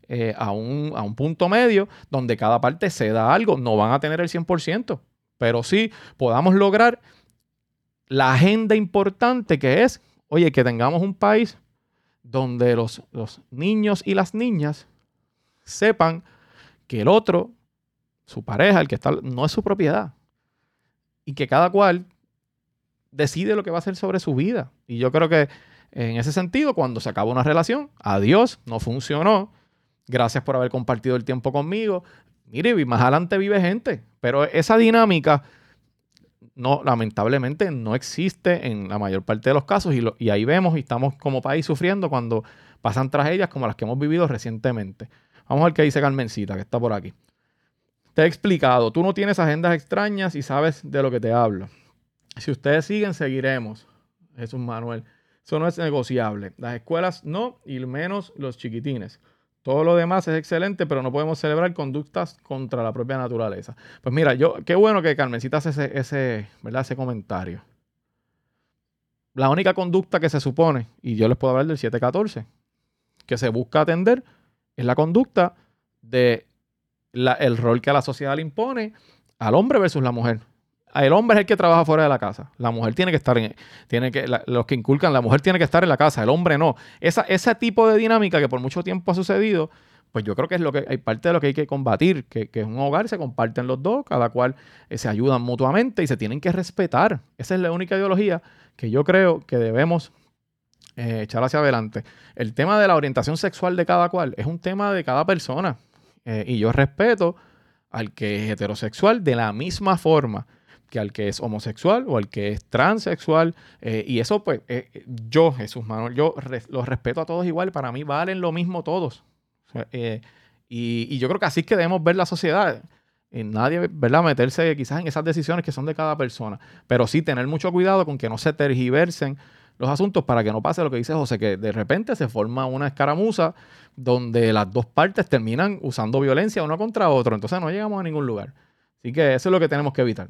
eh, a, un, a, un, punto medio donde cada parte se da algo. No van a tener el 100%, pero sí podamos lograr la agenda importante que es, oye, que tengamos un país donde los, los niños y las niñas sepan que el otro su pareja, el que está, no es su propiedad. Y que cada cual decide lo que va a hacer sobre su vida. Y yo creo que en ese sentido, cuando se acaba una relación, adiós, no funcionó. Gracias por haber compartido el tiempo conmigo. Mire, más adelante vive gente. Pero esa dinámica, no, lamentablemente, no existe en la mayor parte de los casos. Y, y ahí vemos y estamos como país sufriendo cuando pasan tragedias como las que hemos vivido recientemente. Vamos a ver qué dice Carmencita, que está por aquí. Te he explicado, tú no tienes agendas extrañas y sabes de lo que te hablo. Si ustedes siguen, seguiremos. Jesús Manuel. Eso no es negociable. Las escuelas no, y menos los chiquitines. Todo lo demás es excelente, pero no podemos celebrar conductas contra la propia naturaleza. Pues mira, yo, qué bueno que Carmencita hace ese, ese, ¿verdad? ese comentario. La única conducta que se supone, y yo les puedo hablar del 714, que se busca atender, es la conducta de el rol que a la sociedad le impone al hombre versus la mujer. el hombre es el que trabaja fuera de la casa. La mujer tiene que estar en, tiene que, los que inculcan, la mujer tiene que estar en la casa, el hombre no. Esa, ese tipo de dinámica que por mucho tiempo ha sucedido, pues yo creo que es lo que hay parte de lo que hay que combatir, que, que en un hogar se comparten los dos, cada cual eh, se ayudan mutuamente y se tienen que respetar. Esa es la única ideología que yo creo que debemos eh, echar hacia adelante. El tema de la orientación sexual de cada cual es un tema de cada persona. Eh, y yo respeto al que es heterosexual de la misma forma que al que es homosexual o al que es transexual. Eh, y eso, pues, yo, Jesús Manuel, yo los respeto a todos igual. Para mí valen lo mismo todos. y, y, yo creo que así es que debemos ver la sociedad. Y nadie, ¿verdad? Meterse quizás en esas decisiones que son de cada persona. Pero sí tener mucho cuidado con que no se tergiversen los asuntos para que no pase lo que dice José, que de repente se forma una escaramuza donde las dos partes terminan usando violencia uno contra otro. Entonces no llegamos a ningún lugar. Así que eso es lo que tenemos que evitar.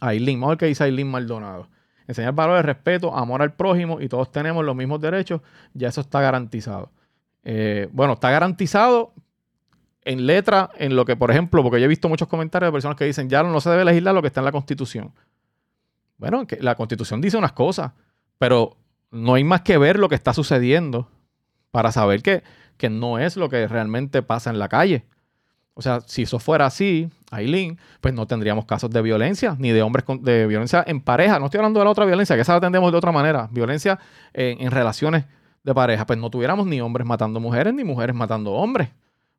Aileen, vamos a ver qué dice Aileen Maldonado. Enseñar valores, de respeto, amor al prójimo y todos tenemos los mismos derechos, ya eso está garantizado. Eh, bueno, está garantizado en letra, en lo que, por ejemplo, porque yo he visto muchos comentarios de personas que dicen, ya no se debe legislar lo que está en la Constitución. Bueno, la Constitución dice unas cosas, pero no hay más que ver lo que está sucediendo para saber que, que no es lo que realmente pasa en la calle. O sea, si eso fuera así, Aileen, pues no tendríamos casos de violencia, ni de hombres de violencia en pareja. No estoy hablando de la otra violencia, que esa la atendemos de otra manera. Violencia en, en relaciones de pareja. Pues no tuviéramos ni hombres matando mujeres, ni mujeres matando hombres.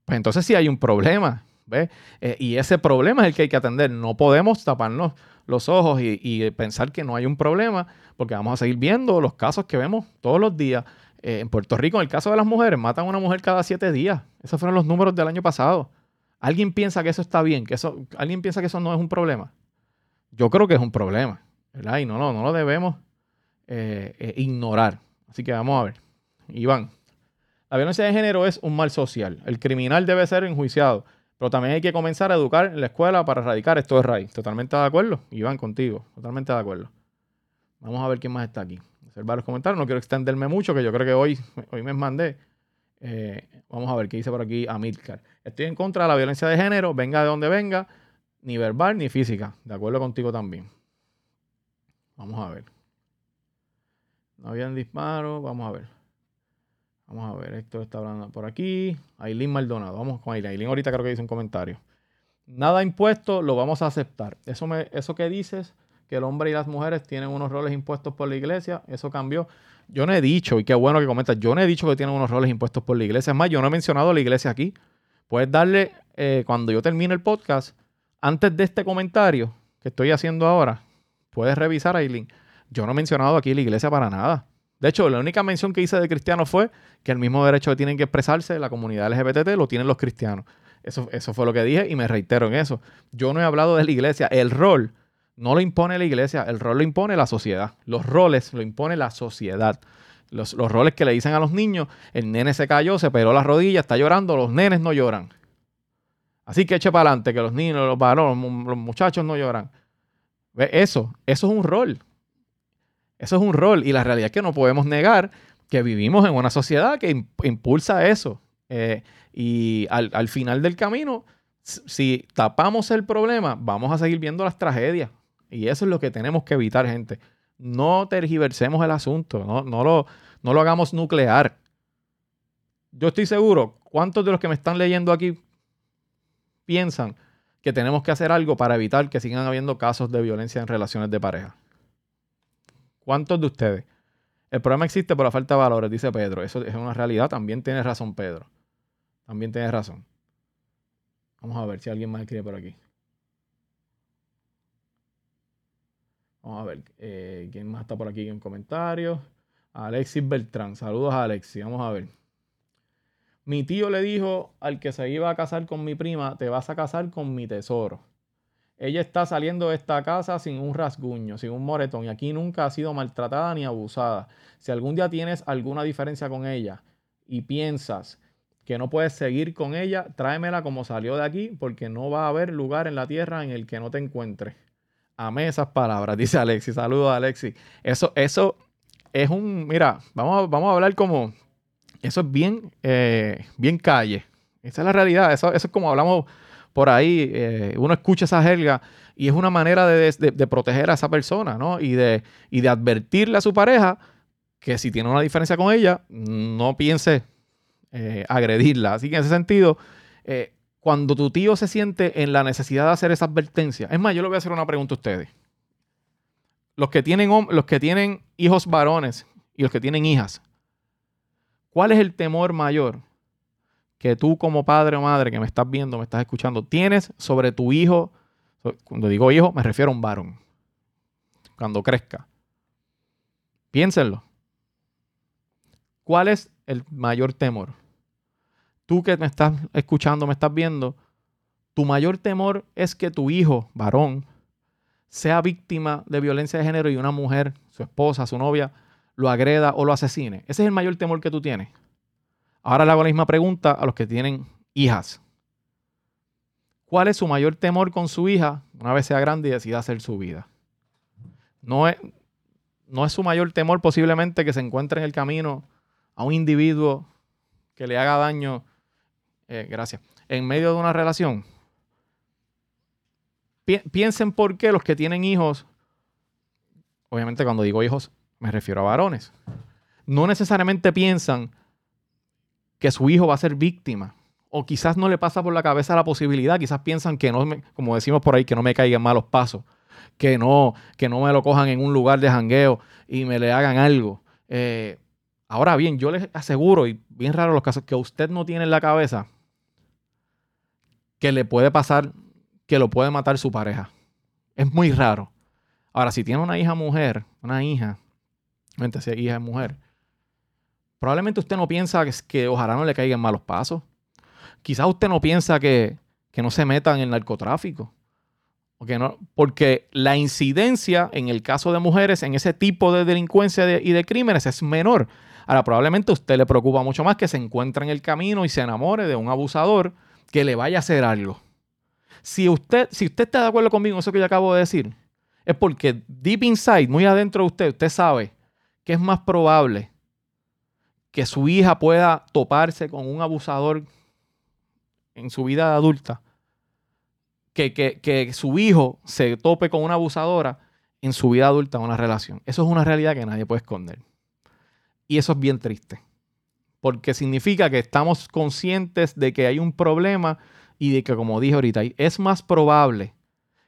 Pues entonces sí hay un problema. Eh, y ese problema es el que hay que atender. No podemos taparnos los ojos y, pensar que no hay un problema, porque vamos a seguir viendo los casos que vemos todos los días. Eh, en Puerto Rico, en el caso de las mujeres, matan a una mujer cada siete días. Esos fueron los números del año pasado. ¿Alguien piensa que eso está bien? ¿Que eso, ¿Alguien piensa que eso no es un problema? Yo creo que es un problema, ¿verdad? Y no, no, no lo debemos eh, ignorar. Así que vamos a ver. Iván, la violencia de género es un mal social. El criminal debe ser enjuiciado. Pero también hay que comenzar a educar en la escuela para erradicar esto de raíz. Totalmente de acuerdo. Iván, contigo. Totalmente de acuerdo. Vamos a ver quién más está aquí. Hacer varios comentarios. No quiero extenderme mucho, que yo creo que hoy, hoy me mandé. Eh, vamos a ver qué dice por aquí Amilcar. Estoy en contra de la violencia de género, venga de donde venga, ni verbal ni física. De acuerdo contigo también. Vamos a ver. No habían disparos. Vamos a ver. Vamos a ver, esto está hablando por aquí. Aileen Maldonado, vamos con Aileen. Aileen ahorita creo que dice un comentario. Nada impuesto, lo vamos a aceptar. Eso, me, eso que dices, que el hombre y las mujeres tienen unos roles impuestos por la iglesia, eso cambió. Yo no he dicho, y qué bueno que comentas, yo no he dicho que tienen unos roles impuestos por la iglesia. Es más, yo no he mencionado la iglesia aquí. Puedes darle, eh, cuando yo termine el podcast, antes de este comentario que estoy haciendo ahora, puedes revisar, Aileen. Yo no he mencionado aquí la iglesia para nada. De hecho, la única mención que hice de cristianos fue que el mismo derecho que tienen que expresarse la comunidad LGBT lo tienen los cristianos. Eso, eso fue lo que dije y me reitero en eso. Yo no he hablado de la iglesia. El rol no lo impone la iglesia, el rol lo impone la sociedad. Los roles lo impone la sociedad. Los, roles que le dicen a los niños, el nene se cayó, se peló la rodilla, está llorando, los nenes no lloran. Así que eche para adelante, que los niños, los varones, los muchachos no lloran. Eso, eso es un rol. Eso es un rol y la realidad es que no podemos negar que vivimos en una sociedad que impulsa eso. Eh, y al, final del camino, si tapamos el problema, vamos a seguir viendo las tragedias. Y eso es lo que tenemos que evitar, gente. No tergiversemos el asunto, no, no, lo, no lo hagamos nuclear. Yo estoy seguro, ¿cuántos de los que me están leyendo aquí piensan que tenemos que hacer algo para evitar que sigan habiendo casos de violencia en relaciones de pareja? ¿Cuántos de ustedes? El problema existe por la falta de valores, dice Pedro. Eso es una realidad. También tiene razón, Pedro. También tiene razón. Vamos a ver si alguien más escribe por aquí. Vamos a ver eh, quién más está por aquí en comentarios. Alexis Beltrán. Saludos a Alexis. Vamos a ver. Mi tío le dijo al que se iba a casar con mi prima, te vas a casar con mi tesoro. Ella está saliendo de esta casa sin un rasguño, sin un moretón y aquí nunca ha sido maltratada ni abusada. Si algún día tienes alguna diferencia con ella y piensas que no puedes seguir con ella, tráemela como salió de aquí porque no va a haber lugar en la tierra en el que no te encuentres. Amé esas palabras, dice Alexis. Saludos a Alexis. Eso, eso es un, mira, vamos, vamos a hablar como, eso es bien, eh, bien calle. Esa es la realidad. Eso, eso es como hablamos por ahí, eh, uno escucha esa jerga Y es una manera de, proteger a esa persona, ¿no? Y de, y de advertirle a su pareja que si tiene una diferencia con ella, no piense eh, agredirla. Así que en ese sentido, eh, cuando tu tío se siente en la necesidad de hacer esa advertencia, es más, yo le voy a hacer una pregunta a ustedes. Los que tienen, los que tienen hijos varones y los que tienen hijas, ¿cuál es el temor mayor que tú como padre o madre que me estás viendo, me estás escuchando, tienes sobre tu hijo? Cuando digo hijo, me refiero a un varón. Cuando crezca. Piénsenlo. ¿Cuál es el mayor temor? tú que me estás escuchando, me estás viendo, tu mayor temor es que tu hijo, varón, sea víctima de violencia de género y una mujer, su esposa, su novia, lo agreda o lo asesine. Ese es el mayor temor que tú tienes. Ahora le hago la misma pregunta a los que tienen hijas. ¿Cuál es su mayor temor con su hija una vez sea grande y decida hacer su vida? No es, no es su mayor temor posiblemente que se encuentre en el camino a un individuo que le haga daño eh, gracias, en medio de una relación, piensen por qué los que tienen hijos, obviamente cuando digo hijos me refiero a varones, no necesariamente piensan que su hijo va a ser víctima. O quizás no le pasa por la cabeza la posibilidad, quizás piensan que no, me, como decimos por ahí, que no me caigan malos pasos, que no, que no me lo cojan en un lugar de jangueo y me le hagan algo. Eh, ahora bien, yo les aseguro, y bien raro los casos, que usted no tiene en la cabeza que le puede pasar que lo puede matar su pareja. Es muy raro. Ahora, si tiene una hija mujer, una hija, si hija es mujer, probablemente usted no piensa que, ojalá no le caigan malos pasos. Quizás usted no piensa que, no se metan en el narcotráfico. no, porque la incidencia en el caso de mujeres en ese tipo de delincuencia y de crímenes es menor. Ahora, probablemente a usted le preocupa mucho más que se encuentre en el camino y se enamore de un abusador que le vaya a hacer algo. Si usted, si usted está de acuerdo conmigo en eso que yo acabo de decir, es porque deep inside, muy adentro de usted, usted sabe que es más probable que su hija pueda toparse con un abusador en su vida adulta que, que, su hijo se tope con una abusadora en su vida adulta, en una relación. Eso es una realidad que nadie puede esconder. Y eso es bien triste porque significa que estamos conscientes de que hay un problema y de que, como dije ahorita, es más probable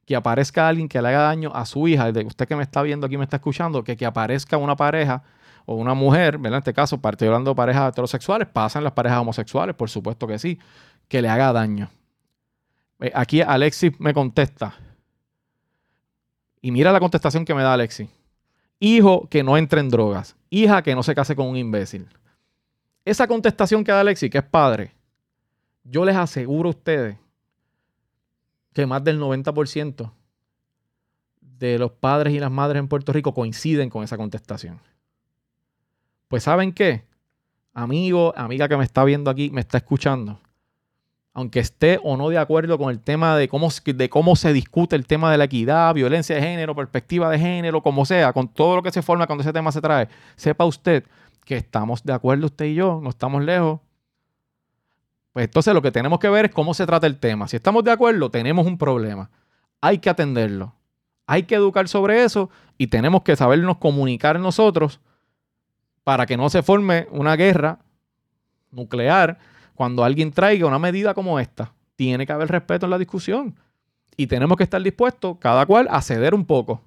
que aparezca alguien que le haga daño a su hija, de usted que me está viendo aquí, me está escuchando, que que aparezca una pareja o una mujer, ¿verdad? En este caso, de parejas heterosexuales, pasan las parejas homosexuales, por supuesto que sí, que le haga daño. Eh, aquí Alexis me contesta. Y mira la contestación que me da Alexis. Hijo que no entre en drogas. Hija que no se case con un imbécil. Esa contestación que da Alexi, que es padre, yo les aseguro a ustedes que más del 90% de los padres y las madres en Puerto Rico coinciden con esa contestación. Pues ¿saben qué? Amigo, amiga que me está viendo aquí, me está escuchando, aunque esté o no de acuerdo con el tema de cómo, de cómo se discute el tema de la equidad, violencia de género, perspectiva de género, como sea, con todo lo que se forma cuando ese tema se trae, sepa usted que estamos de acuerdo usted y yo, no estamos lejos. Pues entonces lo que tenemos que ver es cómo se trata el tema. Si estamos de acuerdo, tenemos un problema. Hay que atenderlo. Hay que educar sobre eso y tenemos que sabernos comunicar nosotros para que no se forme una guerra nuclear cuando alguien traiga una medida como esta. Tiene que haber respeto en la discusión y tenemos que estar dispuestos cada cual a ceder un poco.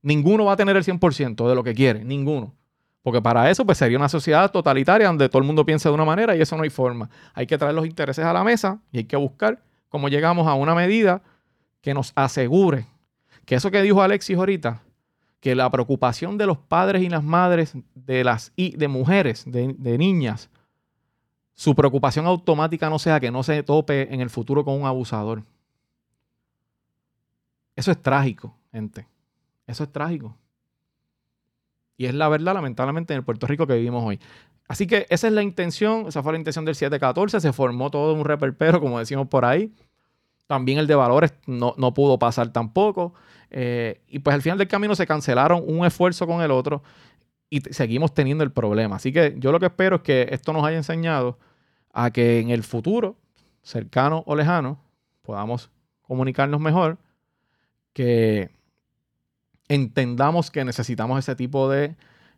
Ninguno va a tener el 100% de lo que quiere, ninguno. Porque para eso pues sería una sociedad totalitaria donde todo el mundo piensa de una manera y eso no hay forma. Hay que traer los intereses a la mesa y hay que buscar cómo llegamos a una medida que nos asegure que eso que dijo Alexis ahorita, que la preocupación de los padres y las madres de las y de mujeres, de, de niñas, su preocupación automática no sea que no se tope en el futuro con un abusador. Eso es trágico, gente. Eso es trágico. Y es la verdad, lamentablemente, en el Puerto Rico que vivimos hoy. Así que esa es la intención, esa fue la intención del 714, se formó todo un reperpero, como decimos por ahí. También el de valores no, pudo pasar tampoco. Eh, y pues al final del camino se cancelaron un esfuerzo con el otro y seguimos teniendo el problema. Así que yo lo que espero es que esto nos haya enseñado a que en el futuro, cercano o lejano, podamos comunicarnos mejor, que entendamos que necesitamos ese tipo de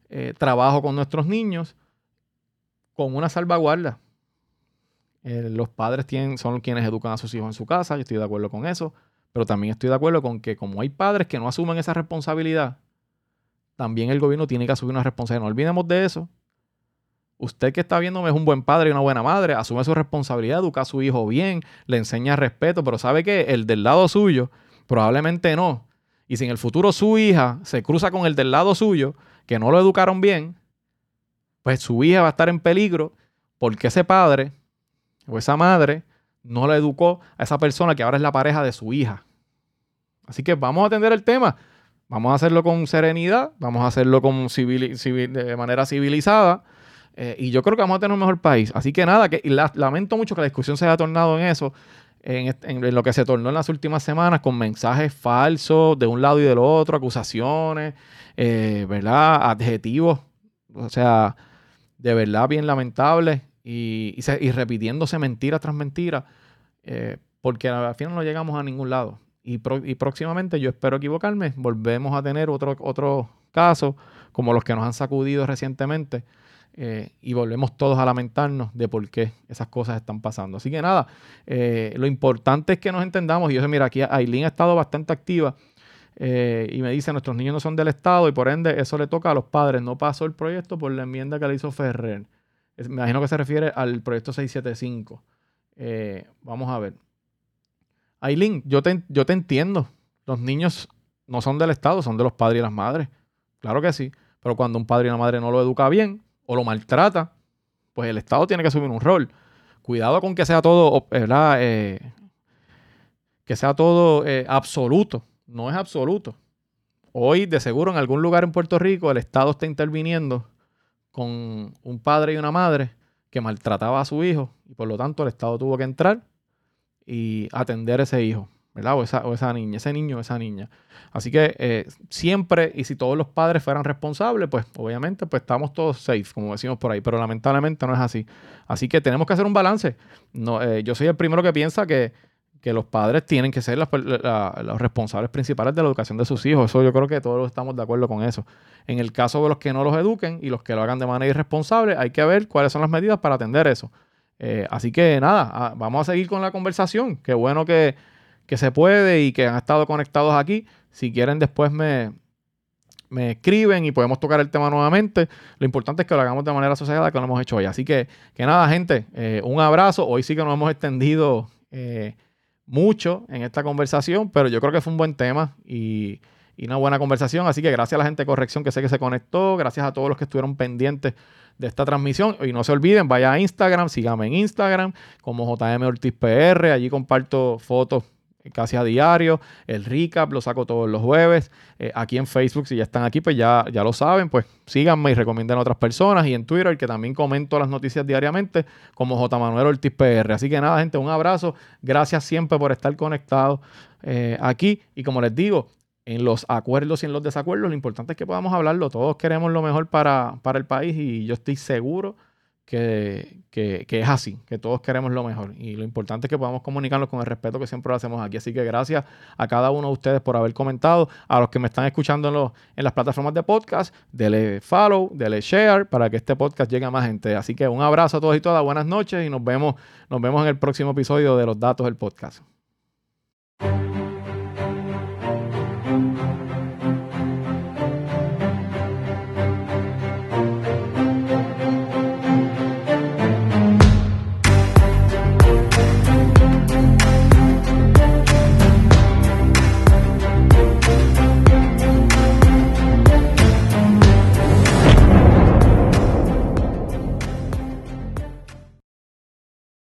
eh, trabajo con nuestros niños con una salvaguarda. Eh, los padres tienen, son quienes educan a sus hijos en su casa, yo estoy de acuerdo con eso, pero también estoy de acuerdo con que como hay padres que no asumen esa responsabilidad, también el gobierno tiene que asumir una responsabilidad. No olvidemos de eso. Usted que está viéndome es un buen padre y una buena madre, asume su responsabilidad, educa a su hijo bien, le enseña respeto, pero sabe que el del lado suyo probablemente no. Y si en el futuro su hija se cruza con el del lado suyo, que no lo educaron bien, pues su hija va a estar en peligro porque ese padre o esa madre no la educó a esa persona que ahora es la pareja de su hija. Así que vamos a atender el tema. Vamos a hacerlo con serenidad, vamos a hacerlo con de manera civilizada. Eh, y yo creo que vamos a tener un mejor país. Así que nada, que lamento mucho que la discusión se haya tornado en eso, en, lo que se tornó en las últimas semanas, con mensajes falsos de un lado y del otro, acusaciones, eh, ¿verdad? Adjetivos. O sea, de verdad bien lamentable y, repitiéndose mentira tras mentira, eh, porque al final no llegamos a ningún lado. Y, próximamente, yo espero equivocarme, volvemos a tener otro, otro caso como los que nos han sacudido recientemente. Eh, y volvemos todos a lamentarnos de por qué esas cosas están pasando. Así que nada, eh, lo importante es que nos entendamos. Y yo sé, mira, aquí Aileen ha estado bastante activa y me dice, nuestros niños no son del Estado y por ende eso le toca a los padres. No pasó el proyecto por la enmienda que le hizo Ferrer. Me imagino que se refiere al proyecto 675. Eh, vamos a ver. Aileen, yo te, yo te entiendo. Los niños no son del Estado, son de los padres y las madres. Claro que sí. Pero cuando un padre y una madre no lo educa bien o lo maltrata, pues el Estado tiene que asumir un rol. Cuidado con que sea todo, ¿verdad? Eh, que sea todo absoluto no es absoluto. Hoy, de seguro, en algún lugar en Puerto Rico, el Estado está interviniendo con un padre y una madre que maltrataba a su hijo y por lo tanto el Estado tuvo que entrar y atender a ese hijo, ¿verdad? O esa, o esa niña, ese niño o esa niña. Así que eh, siempre, y si todos los padres fueran responsables, pues obviamente pues estamos todos safe, como decimos por ahí, pero lamentablemente no es así. Así que tenemos que hacer un balance. No, eh, yo soy el primero que piensa que que los padres tienen que ser los responsables principales de la educación de sus hijos. Eso yo creo que todos estamos de acuerdo con eso. En el caso de los que no los eduquen y los que lo hagan de manera irresponsable, hay que ver cuáles son las medidas para atender eso. Eh, así que nada, ah, vamos a seguir con la conversación. Qué bueno que, se puede y que han estado conectados aquí. Si quieren después me, me escriben y podemos tocar el tema nuevamente. Lo importante es que lo hagamos de manera asociada que lo hemos hecho hoy. Así que, que nada, gente, eh, un abrazo. Hoy sí que nos hemos extendido. Eh, mucho en esta conversación, pero yo creo que fue un buen tema y, una buena conversación. Así que gracias a la gente de corrección que sé que se conectó, gracias a todos los que estuvieron pendientes de esta transmisión. Y no se olviden, vaya a Instagram, síganme en Instagram como JM Ortiz PR, allí comparto fotos casi a diario. El recap lo saco todos los jueves. Eh, aquí en Facebook, si ya están aquí, pues ya, ya lo saben, pues síganme y recomienden a otras personas. Y en Twitter, que también comento las noticias diariamente, como J. Manuel Ortiz PR. Así que nada, gente, un abrazo. Gracias siempre por estar conectados eh, aquí. Y como les digo, en los acuerdos y en los desacuerdos, lo importante es que podamos hablarlo. Todos queremos lo mejor para, para el país y yo estoy seguro que, es así, que todos queremos lo mejor. Y lo importante es que podamos comunicarnos con el respeto que siempre lo hacemos aquí. Así que gracias a cada uno de ustedes por haber comentado. A los que me están escuchando en, los, en las plataformas de podcast, dele follow, dele share para que este podcast llegue a más gente. Así que un abrazo a todos y todas, buenas noches y nos vemos, nos vemos en el próximo episodio de Los Datos del Podcast.